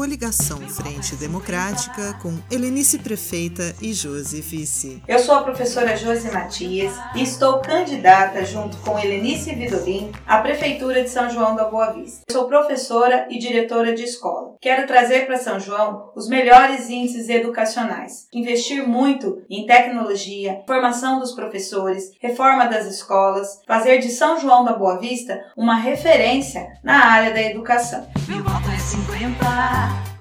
coligação Frente Democrática com Helenice Prefeita e Josi Vice. Eu sou a professora Josi Matias e estou candidata junto com Helenice Vidolin à Prefeitura de São João da Boa Vista. Sou professora e diretora de escola. Quero trazer para São João os melhores índices educacionais, investir muito em tecnologia, formação dos professores, reforma das escolas, fazer de São João da Boa Vista uma referência na área da educação.